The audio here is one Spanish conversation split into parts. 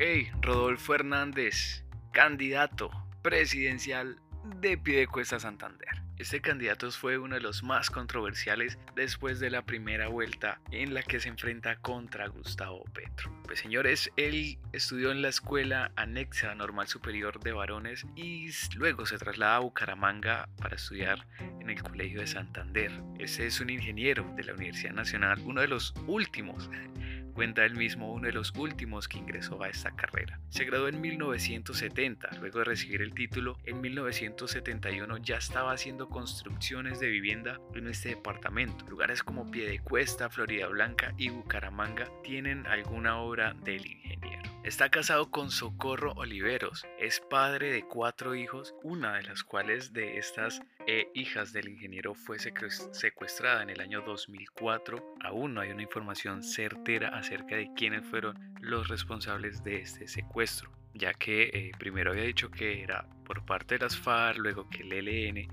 Hey, Rodolfo Hernández, candidato presidencial de Pidecuesta Santander. Este candidato fue uno de los más controversiales después de la primera vuelta en la que se enfrenta contra Gustavo Petro. Pues señores, él estudió en la escuela anexa normal superior de varones y luego se traslada a Bucaramanga para estudiar en el Colegio de Santander. Ese es un ingeniero de la Universidad Nacional, uno de los últimos cuenta él mismo uno de los últimos que ingresó a esta carrera. Se graduó en 1970, luego de recibir el título, en 1971 ya estaba haciendo construcciones de vivienda en este departamento. Lugares como Piedecuesta, Florida Blanca y Bucaramanga tienen alguna obra del ingeniero. Está casado con Socorro Oliveros, es padre de cuatro hijos, una de las cuales de estas eh, hijas del ingeniero fue secuestrada en el año 2004. Aún no hay una información certera acerca de quiénes fueron los responsables de este secuestro, ya que eh, primero había dicho que era por parte de las FARC, luego que el ELN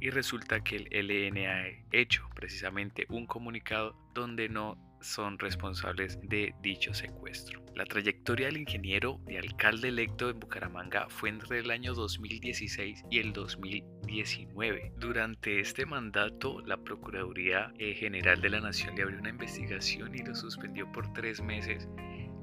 y resulta que el ELN ha hecho precisamente un comunicado donde no son responsables de dicho secuestro. La trayectoria del ingeniero de alcalde electo en Bucaramanga fue entre el año 2016 y el 2019. Durante este mandato, la Procuraduría eh, General de la Nación le abrió una investigación y lo suspendió por tres meses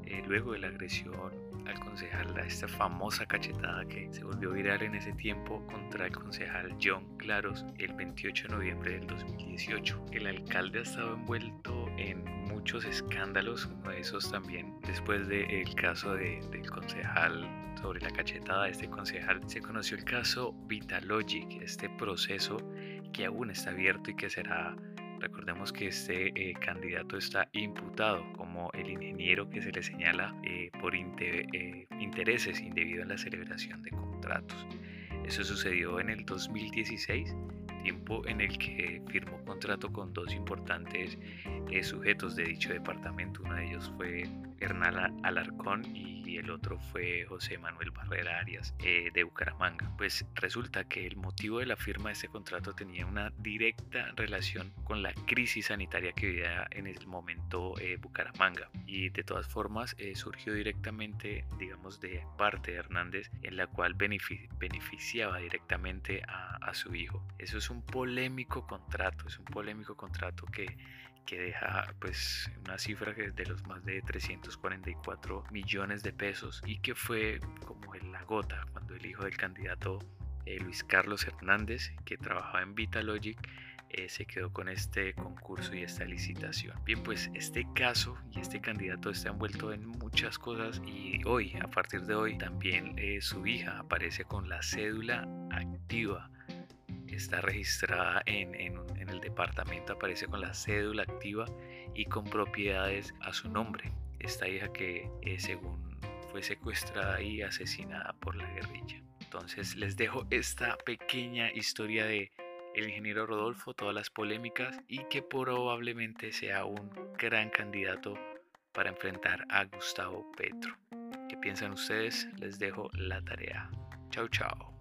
eh, luego de la agresión al concejal, esta famosa cachetada que se volvió viral en ese tiempo contra el concejal John Claros el 28 de noviembre del 2018. El alcalde ha estado envuelto en muchos escándalos, uno de esos también después del caso de, del concejal sobre la cachetada de este concejal, se conoció el caso Vitalogic, este proceso que aún está abierto y que será Recordemos que este eh, candidato está imputado como el ingeniero que se le señala eh, por eh, intereses indebidos en la celebración de contratos. Eso sucedió en el 2016, tiempo en el que firmó contrato con dos importantes sujetos de dicho departamento. Uno de ellos fue Hernán Alarcón y el otro fue José Manuel Barrera Arias eh, de Bucaramanga. Pues resulta que el motivo de la firma de este contrato tenía una directa relación con la crisis sanitaria que vivía en el momento eh, Bucaramanga y de todas formas eh, surgió directamente, digamos, de parte de Hernández en la cual beneficiaba directamente a, a su hijo. Eso es un polémico contrato, es un polémico contrato que que deja pues una cifra de los más de 344 millones de pesos y que fue como la gota cuando el hijo del candidato eh, Luis Carlos Hernández que trabajaba en Vitalogic eh, se quedó con este concurso y esta licitación. Bien, pues este caso y este candidato está envuelto en muchas cosas y hoy, a partir de hoy, también eh, su hija aparece con la cédula activa está registrada en, el departamento, aparece con la cédula activa y con propiedades a su nombre. Esta hija que eh, según fue secuestrada y asesinada por la guerrilla. Entonces les dejo esta pequeña historia de el ingeniero Rodolfo, todas las polémicas y que probablemente sea un gran candidato para enfrentar a Gustavo Petro. ¿Qué piensan ustedes? Les dejo la tarea. Chao, chao.